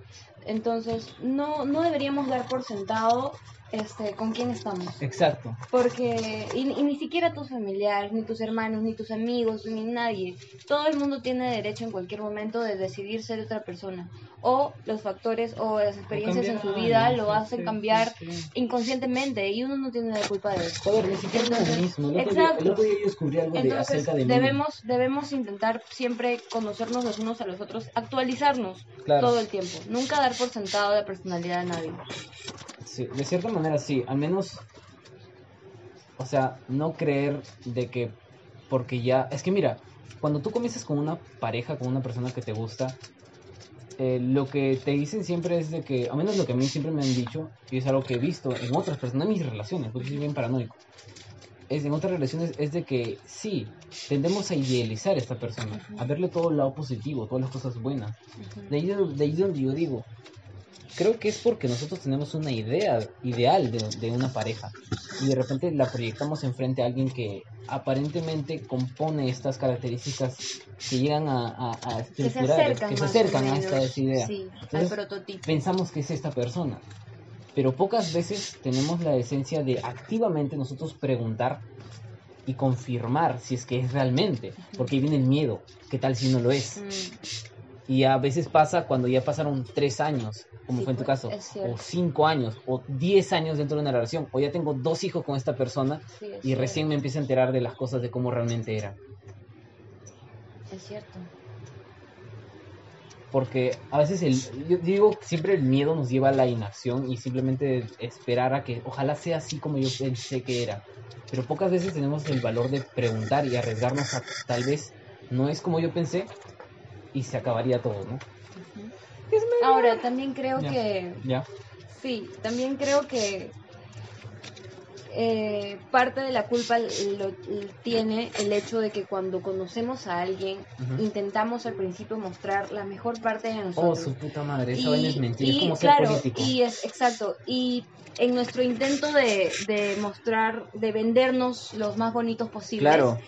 Entonces, no, no deberíamos dar por sentado este, con quién estamos. Exacto. Porque, y, y ni siquiera tus familiares, ni tus hermanos, ni tus amigos, ni nadie. Todo el mundo tiene derecho en cualquier momento de decidir ser otra persona. O los factores o las experiencias en su vida ¿no? lo hacen sí, cambiar sí, inconscientemente y uno no tiene la culpa de eso. Joder, ni siquiera Entonces, mismo. El otro, día, exacto. de, acerca de mí. debemos, debemos intentar siempre conocernos los unos a los otros, actualizarnos Claro. todo el tiempo, nunca dar por sentado la personalidad de nadie. Sí, de cierta manera sí, al menos, o sea, no creer de que porque ya, es que mira, cuando tú comienzas con una pareja, con una persona que te gusta, eh, lo que te dicen siempre es de que, al menos lo que a mí siempre me han dicho, y es algo que he visto en otras personas, en mis relaciones, porque soy bien paranoico, es en otras relaciones es de que sí, tendemos a idealizar a esta persona, a verle todo el lado positivo, todas las cosas buenas. De ahí, de ahí donde yo digo, creo que es porque nosotros tenemos una idea ideal de, de una pareja y de repente la proyectamos enfrente a alguien que aparentemente compone estas características que llegan a, a, a Que se estructurar, acercan, que se acercan a menos, esta esa idea. Sí, al Entonces, prototipo. Pensamos que es esta persona, pero pocas veces tenemos la esencia de activamente nosotros preguntar y confirmar si es que es realmente, porque ahí viene el miedo, ¿qué tal si no lo es? Mm, Y a veces pasa cuando ya pasaron tres años, como Sí, fue en tu caso, o cinco años, o diez años dentro de una relación, o ya tengo dos hijos con esta persona sí, es y recién me empiezo a enterar de las cosas de cómo realmente era. Es cierto. Porque a veces el, yo digo siempre el miedo nos lleva a la inacción y simplemente esperar a que ojalá sea así como yo pensé que era. Pero pocas veces tenemos el valor de preguntar y arriesgarnos a tal vez no es como yo pensé y se acabaría todo, ¿no? Ahora, también creo que Ya. Sí, también creo que eh, parte de la culpa lo, tiene el hecho de que cuando conocemos a alguien intentamos al principio mostrar la mejor parte de Oh, nosotros. su puta madre, esa vaina es mentira, es y, como ser claro, político. y es exacto. Y en nuestro intento de, de mostrar, de vendernos los más bonitos posibles, Claro,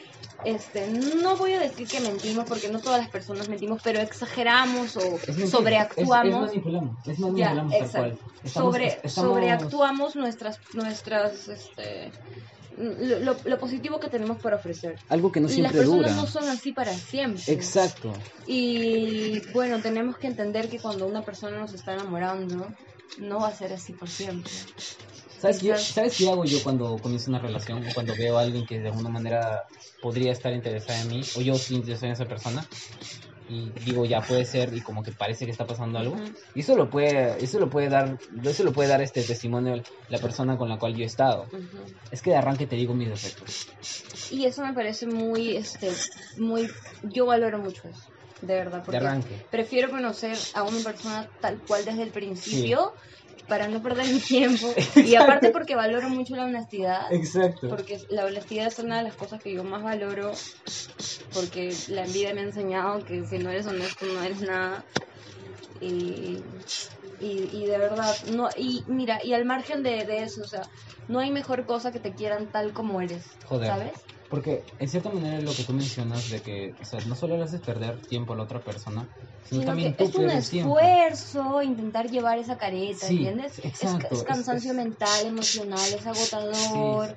este, no voy a decir que mentimos porque no todas las personas mentimos, pero exageramos o es sobreactuamos. Es, es manipulamos, es Ya, manipulamos tal exacto. cual. Estamos- sobre, estamos- sobreactuamos nuestras, nuestras, este, lo, lo- positivo que tenemos para ofrecer. Algo que no y las siempre personas dura. no son así para siempre. Exacto. Y bueno, tenemos que entender que cuando una persona nos está enamorando, no va a ser así por siempre. ¿Sabes qué, Exacto. ¿Sabes qué hago yo cuando comienzo una relación o cuando veo a alguien que de alguna manera podría estar interesada en mí o yo estoy interesado en esa persona y digo ya puede ser y como que parece que está pasando algo. Y eso lo puede eso lo puede dar eso lo puede dar este testimonio la persona con la cual yo he estado. Ujú. es que de arranque te digo mis defectos Y eso me parece muy, este, muy, yo valoro mucho eso, de verdad, de porque arranque. prefiero conocer a una persona tal cual desde el principio para no perder mi tiempo y aparte porque valoro mucho la honestidad exacto porque la honestidad es una de las cosas que yo más valoro porque la envidia me ha enseñado que si no eres honesto no eres nada y, y, y de verdad no y mira y al margen de, de eso o sea no hay mejor cosa que te quieran tal como eres Joder. ¿sabes? Porque en cierta manera lo que tú mencionas de que o sea, no solo le haces perder tiempo a la otra persona sino, Sino también que tú es un pierdes tiempo esfuerzo intentar llevar esa careta, Sí, ¿entiendes? Es- exacto, Es, es- cansancio es- mental, emocional, es agotador.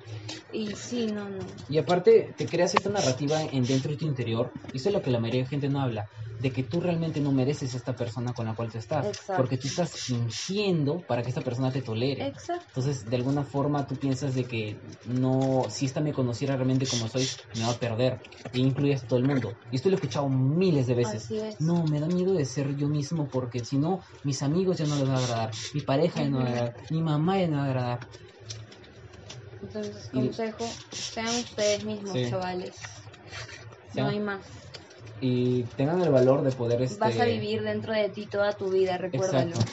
Y sí, no, no. Y aparte te creas esta narrativa en dentro de tu interior, y eso es lo que la mayoría de gente no habla, de que tú realmente no mereces a esta persona con la cual tú estás, Exacto. porque tú estás fingiendo para que esta persona te tolere. Exacto. Entonces, de alguna forma tú piensas de que no, si esta me conociera realmente como soy, me va a perder. E incluyes a todo el mundo. Y esto lo he escuchado miles de veces. No, me da miedo de ser yo mismo porque si no, mis amigos ya no les va a agradar, mi pareja ya no va a agradar, mi mamá ya no va a agradar. Entonces, Y- consejo, sean ustedes mismos, Sí. chavales. Sean- No hay más. Y tengan el valor de poder... Este... Vas a vivir dentro de ti toda tu vida, recuérdalo. Exacto.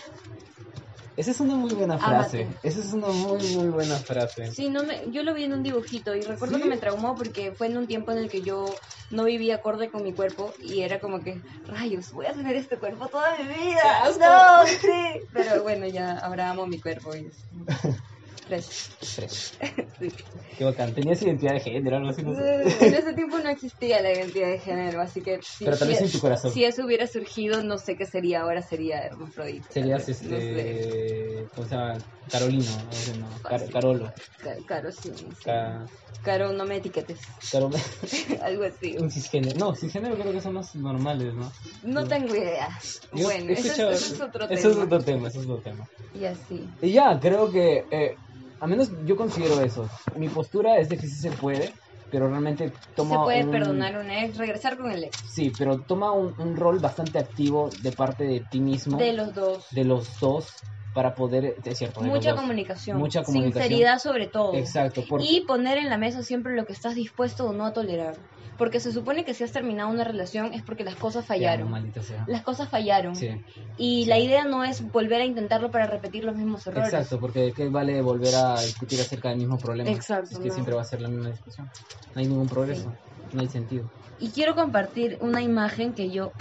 Esa es una muy buena Ámate. frase. Esa es una muy, muy buena frase. Sí, no me, yo lo vi en un dibujito y recuerdo ¿Sí? que me traumó porque fue en un tiempo en el que yo no vivía acorde con mi cuerpo y era como que, rayos, voy a tener este cuerpo toda mi vida. No, sí. Pero bueno, ya ahora amo mi cuerpo y es fresh. Tres. Sí. Qué bacán. Tenías identidad de género, algo así, no sé. En ese tiempo no existía la identidad de género, así que si, Pero tal vez si- en tu corazón. si eso hubiera surgido, no sé qué sería ahora, sería hermafrodita. Serías vez, no sé. este. ¿Cómo se llama? Carolino. No, no. Car-. Carolo. Ca- Caro, sí. sí. Ca- Caro, no me etiquetes. Caro- Algo así. Un cisgénero. No, cisgénero creo que son más normales, ¿no? No tengo idea. Yo bueno, eso es, eso es otro tema. Eso es otro tema, eso es otro tema. Y así. Y ya, creo que. Eh, a menos yo considero eso. Mi postura es de que sí se puede, pero realmente toma. Se puede un- perdonar un ex, regresar con el ex. Sí, pero toma un, un rol bastante activo de parte de ti mismo, De los dos. de los dos, para poder, es cierto, Mucha dos. comunicación. Mucha comunicación. Sinceridad sobre todo. Exacto, porque Y poner en la mesa siempre lo que estás dispuesto o no a tolerar. Porque se supone que si has terminado una relación es porque las cosas Ya, fallaron. maldita sea. Las cosas fallaron. Sí, Y Sí. la idea no es volver a intentarlo para repetir los mismos errores. exacto, porque qué vale volver a discutir acerca del mismo problema. Exacto, Es que no. siempre va a ser la misma discusión. No hay ningún progreso, no hay sentido. Y quiero compartir una imagen que yo,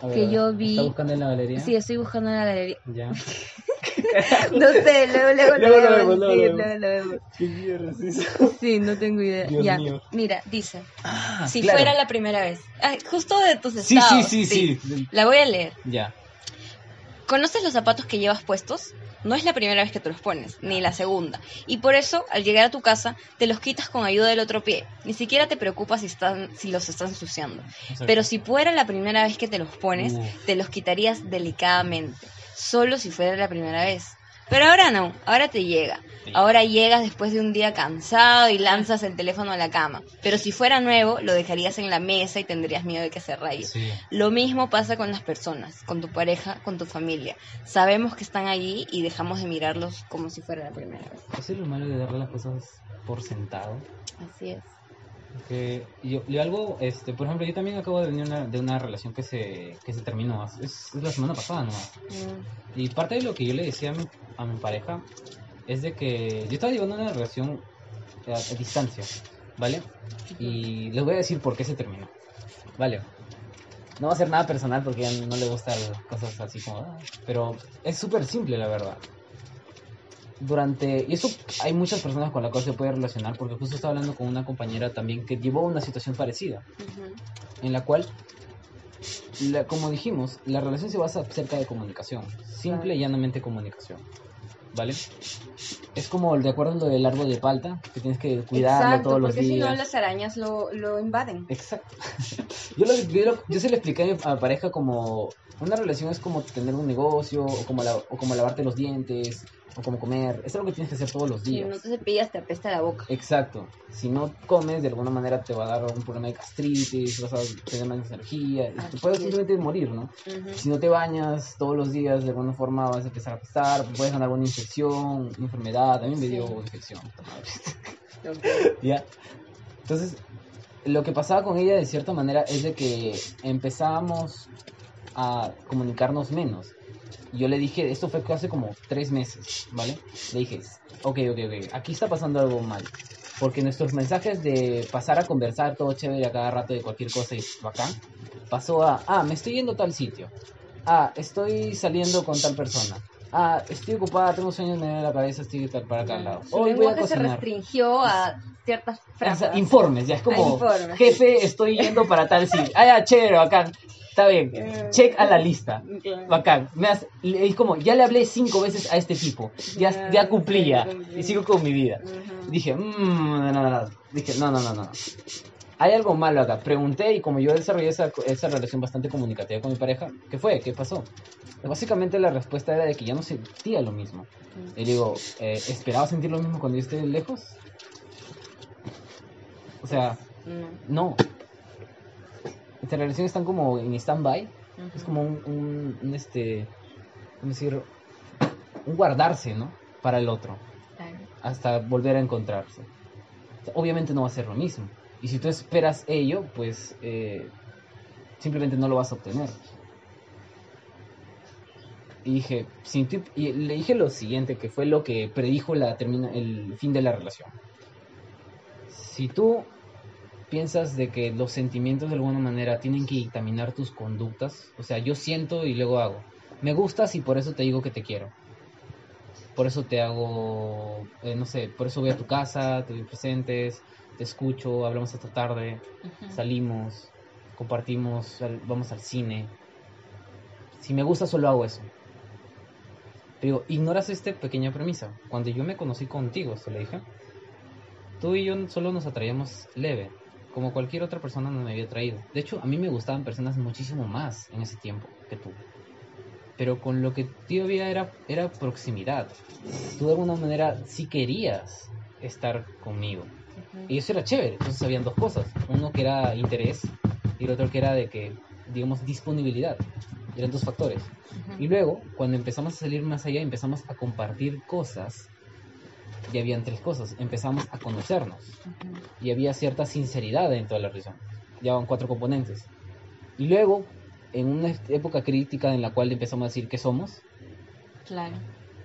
ver, Que yo vi- ¿Está buscando en la galería? sí, estoy buscando en la galería. Ya. No sé, luego, luego, Luego lo vemos, luego sí, luego lo vemos. ¿Qué mierda es eso? Sí, no tengo idea. Dios ya, mío. mira, dice, Ah, si claro. fuera la primera vez. Ay, justo de tus Sí, estados. sí, sí, sí. La voy a leer. Ya. ¿Conoces los zapatos que llevas puestos? No es la primera vez que te los pones, ni la segunda. Y por eso, al llegar a tu casa, te los quitas con ayuda del otro pie. Ni siquiera te preocupas si, están, si los estás ensuciando. Exacto. Pero si fuera la primera vez que te los pones, Uf. te los quitarías delicadamente. Solo si fuera la primera vez. Pero ahora no, ahora te llega. Ahora llegas después de un día cansado y lanzas el teléfono a la cama. Pero si fuera nuevo, lo dejarías en la mesa y tendrías miedo de que se raye. Sí. Lo mismo pasa con las personas, con tu pareja, con tu familia. Sabemos que están allí y dejamos de mirarlos como si fuera la primera vez. Eso es lo malo de darle las cosas por sentado. Así es. Yo, yo algo, este, por ejemplo, yo también acabo de venir una- de una relación que se, que se terminó, es, es la semana pasada nomás. Mm, Y parte de lo que yo le decía a mi, a mi pareja es de que yo estaba llevando una relación a, a distancia, ¿vale? Y les voy a decir por qué se terminó, ¿vale? No va a ser nada personal porque no le gustan cosas así como... "Ah", Pero es súper simple, la verdad. Durante... Y eso hay muchas personas con las cuales se puede relacionar porque justo estaba hablando con una compañera también que llevó una situación parecida ujú. en la cual, la- como dijimos, la relación se basa acerca de comunicación, simple y llanamente comunicación, ¿vale? Es como de acuerdo a lo del árbol de palta, que tienes que cuidarlo Exacto, todos los porque si días. no las arañas lo, lo invaden. Exacto. yo, lo- yo, lo- yo se le expliqué a mi a mi pareja como una relación es como tener un negocio o como, la- o como lavarte los dientes o como comer. Es algo que tienes que hacer todos los Si días. no te cepillas, te apesta la boca. Exacto. Si no comes, de alguna manera te va a dar un problema de gastritis, vas a tener menos energía, te Así puedes es. simplemente morir, ¿no? Si no te bañas todos los días, de alguna forma vas a empezar a apestar, puedes ganar una infección, una enfermedad. A mí me dio infección. puta madre. Ok. ¿Ya? Entonces, lo que pasaba con ella de cierta manera es de que empezábamos a comunicarnos menos. Yo le dije, esto fue hace como tres meses, ¿vale? Le dije, ok, ok, ok, aquí está pasando algo mal. Porque nuestros mensajes de pasar a conversar todo chévere a cada rato de cualquier cosa y bacán, pasó a, ah, me estoy yendo a tal sitio. Ah, estoy saliendo con tal persona. Ah, estoy ocupada, tengo sueños en la cabeza, estoy tal para acá al lado. Su Hoy voy a lenguaje se cocinar. restringió a ciertas O frases. sea, informes, ya es como, jefe, estoy yendo para tal sitio. Ah, ya, chévere, bacán. Está bien, check a la lista. Bacán. Me has- es como, ya le hablé cinco veces a este tipo. Ya, Ya, cumplía. Y sigo con mi vida. Dije, mmm, no, no, no. Dije, no, no, no, no. Hay algo malo acá. Pregunté y como yo desarrollé esa, esa relación bastante comunicativa con mi pareja, ¿qué fue? ¿Qué pasó? Básicamente la respuesta era de que ya no sentía lo mismo. Y digo, eh, ¿esperaba sentir lo mismo cuando yo esté lejos? O sea, No. Nuestras relaciones están como en stand-by. Es como un, un, un, este, ¿cómo decir? Un guardarse, ¿no? Para el otro, Claro. hasta volver a encontrarse. O sea, Obviamente no va a ser lo mismo. Y si tú esperas ello, pues eh, simplemente no lo vas a obtener. Y dije, si tú- y le dije lo siguiente, que fue lo que predijo la termina, el fin de la relación. Si tú piensas de que los sentimientos de alguna manera tienen que dictaminar tus conductas, o sea, yo siento y luego hago. Me gustas y por eso te digo que te quiero. Por eso te hago, eh, no sé, por eso voy a tu casa, te doy presentes, te escucho, hablamos hasta tarde, salimos, compartimos, vamos al cine. Si me gusta, solo hago eso. Pero ignoras esta pequeña premisa. Cuando yo me conocí contigo, se le dije, tú y yo solo nos atraíamos leve, como cualquier otra persona no me había traído. De hecho, a mí me gustaban personas muchísimo más en ese tiempo que tú. Pero con lo que tú había era, era proximidad. Tú de alguna manera sí querías estar conmigo. Y eso era chévere. Entonces habían dos cosas. Uno que era interés y el otro que era de que, digamos, disponibilidad. Eran dos factores. Y luego, cuando empezamos a salir más allá, empezamos a compartir cosas. Y habían tres cosas. Empezamos a conocernos. Y había cierta sinceridad dentro de la relación. Ya van cuatro componentes. Y luego, en una época crítica en la cual empezamos a decir qué somos, Claro.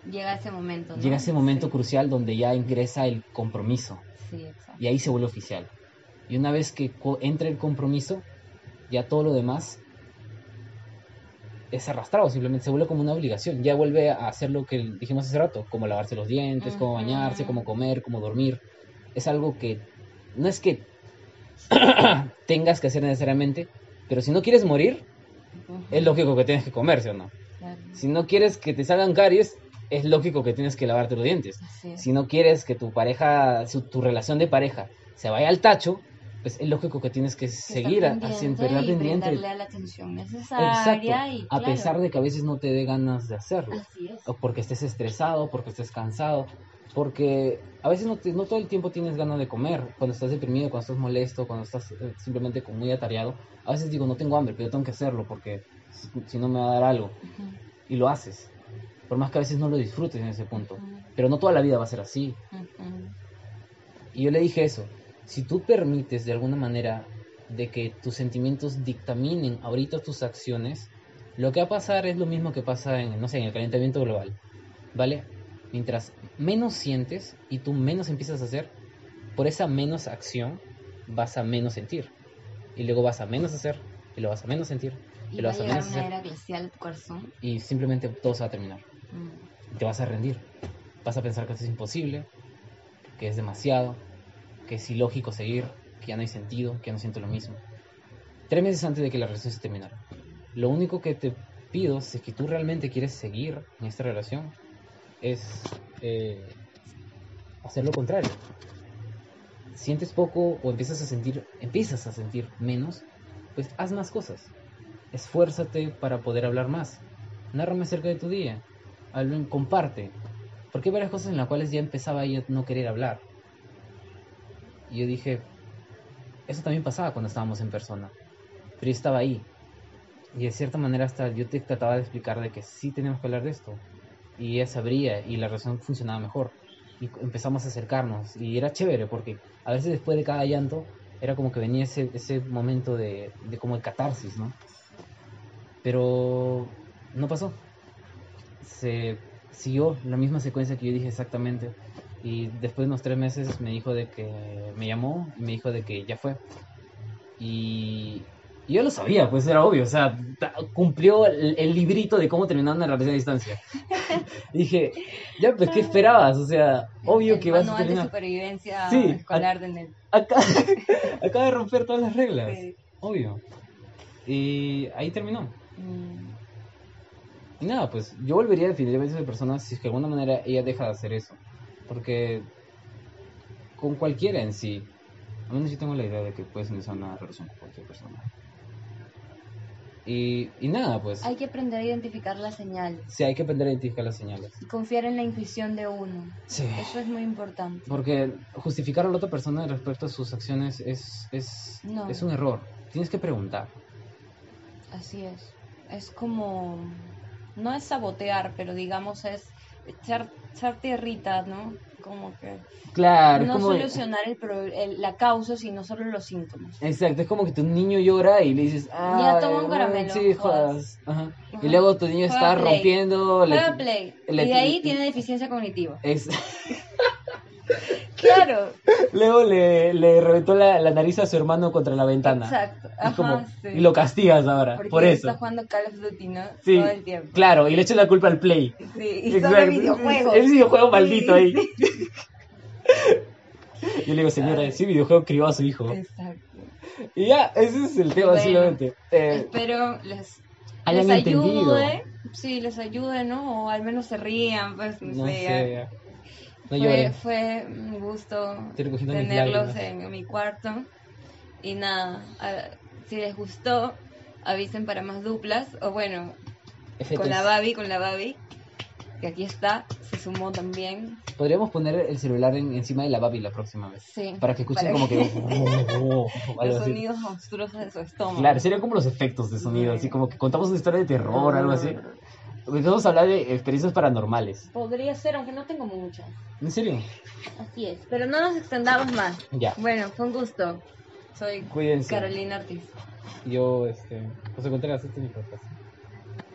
Llega ese momento. ¿no? llega ese momento Sí. crucial donde ya ingresa el compromiso. Sí, exacto. y ahí se vuelve oficial. Y una vez que entra el compromiso, ya todo lo demás es arrastrado, simplemente se vuelve como una obligación, ya vuelve a hacer lo que dijimos hace rato, como lavarse los dientes, como bañarse, como comer, como dormir. Es algo que no es que tengas que hacer necesariamente, pero si no quieres morir, es lógico que tienes que comer, ¿sí o no? Si no quieres que te salgan caries, es lógico que tienes que lavarte los dientes. Si no quieres que tu pareja, su- tu relación de pareja se vaya al tacho, pues es lógico que tienes que seguir haciendo, y estar pendiente. brindarle la atención Exacto. necesaria y A pesar de que a veces no te dé ganas de hacerlo. así es. O porque estés estresado, porque estés cansado, porque a veces no, te- no todo el tiempo tienes ganas de comer. Cuando estás deprimido, cuando estás molesto, cuando estás eh, simplemente como muy atareado, a veces digo, no tengo hambre, pero tengo que hacerlo porque si, si no me va a dar algo. Y lo haces. Por más que a veces no lo disfrutes en ese punto. Pero no toda la vida va a ser así. Y yo le dije eso, si tú permites de alguna manera de que tus sentimientos dictaminen ahorita tus acciones, lo que va a pasar es lo mismo que pasa en, no sé, en el calentamiento global, ¿vale? Mientras menos sientes y tú menos empiezas a hacer, por esa menos acción vas a menos sentir. Y luego vas a menos hacer, y lo vas a menos sentir, y Y lo vas a menos hacer, era glacial y simplemente todo se va a terminar. Mm, te vas a rendir. Vas a pensar que esto es imposible, que es demasiado, que es ilógico seguir, que ya no hay sentido, que no siento lo mismo. Tres meses antes de que la relación se terminara. Lo único que te pido, si es que tú realmente quieres seguir en esta relación, es eh, hacer lo contrario. Sientes poco o empiezas a sentir, empiezas a sentir menos, pues haz más cosas. Esfuérzate para poder hablar más. Nárrame acerca de tu día. Comparte. Porque hay varias cosas en las cuales ya empezaba a no querer hablar. Y yo dije, eso también pasaba cuando estábamos en persona. Pero yo estaba ahí. Y de cierta manera hasta yo te trataba de explicar de que sí tenemos que hablar de esto. Y ella sabría y la relación funcionaba mejor. Y empezamos a acercarnos. Y era chévere porque a veces después de cada llanto era como que venía ese, ese momento de, de como el catarsis, ¿no? Pero no pasó. Se siguió la misma secuencia que yo dije exactamente. Y después de unos tres meses me dijo de que me llamó y me dijo de que ya fue. Y, y yo lo sabía, pues era obvio. O sea, cumplió el, el librito de cómo terminar una relación a distancia. dije, ya, pues, ¿qué esperabas? O sea, obvio El que vas a manual de terminar. supervivencia Sí, escolar de Nel. Acá, acaba de romper todas las reglas. Sí. Obvio. Y ahí terminó. Mm, Y nada, pues yo volvería definitivamente a esa persona si es que de alguna manera ella deja de hacer eso. Porque con cualquiera en sí, al menos yo tengo la idea de que puedes iniciar una relación con cualquier persona. Y, y nada, pues Hay que aprender a identificar las señales sí hay que aprender a identificar las señales. y confiar en la intuición de uno. Sí. Eso es muy importante. Porque justificar a la otra persona respecto a sus acciones es, es, No. es un error. Tienes que preguntar. Así es. Es como, no es sabotear, pero digamos es echar, echar tierrita, ¿no? Como que Claro, no como... solucionar el, pro- el- la causa, sino solo los síntomas. Exacto, es como que tu niño llora y le dices, ah, Ya, toma un caramelo, Sí, jodas". Ajá. Ajá. Y luego tu niño Juega está Play. rompiendo. le- Juega Play. le- y de ahí tiene deficiencia cognitiva. es- Claro. luego le, le reventó la, la nariz a su hermano contra la ventana. Exacto. Es Ajá, como- sí. Y lo castigas ahora, Porque por eso. está jugando Call of Duty, ¿no? Sí, Todo el tiempo. claro, y le echas la culpa al Play. Sí, y Exacto. sobre videojuegos. El videojuego maldito ahí. sí. Yo le digo, señora, ese videojuego crió a su hijo. Exacto. Y ya, ese es el tema, Bueno. simplemente. Eh, Espero les, hayan les entendido. ayude. Sí, les ayude, ¿no? O al menos se rían, pues no, No sé. sé, ya. ya. No fue, un gusto tenerlos en mi cuarto. Y nada, a- si les gustó, avisen para más duplas. O bueno, Efectos. con la Babi, con la Babi, que aquí está, se sumó también. Podríamos poner el celular en- encima de la Babi la próxima vez. Sí. Para que escuchen para como que... oh, algo los así. sonidos monstruosos de su estómago. Claro, serían como los efectos de sonido, Sí. así como que contamos una historia de terror, algo así. Empezamos a hablar de experiencias paranormales. Podría ser, aunque no tengo muchas. ¿En serio? Así es. Pero no nos extendamos más. Ya. Bueno, fue un gusto. Soy Cuídense. Carolina Ortiz. Yo, este, José Contreras, este es mi podcast.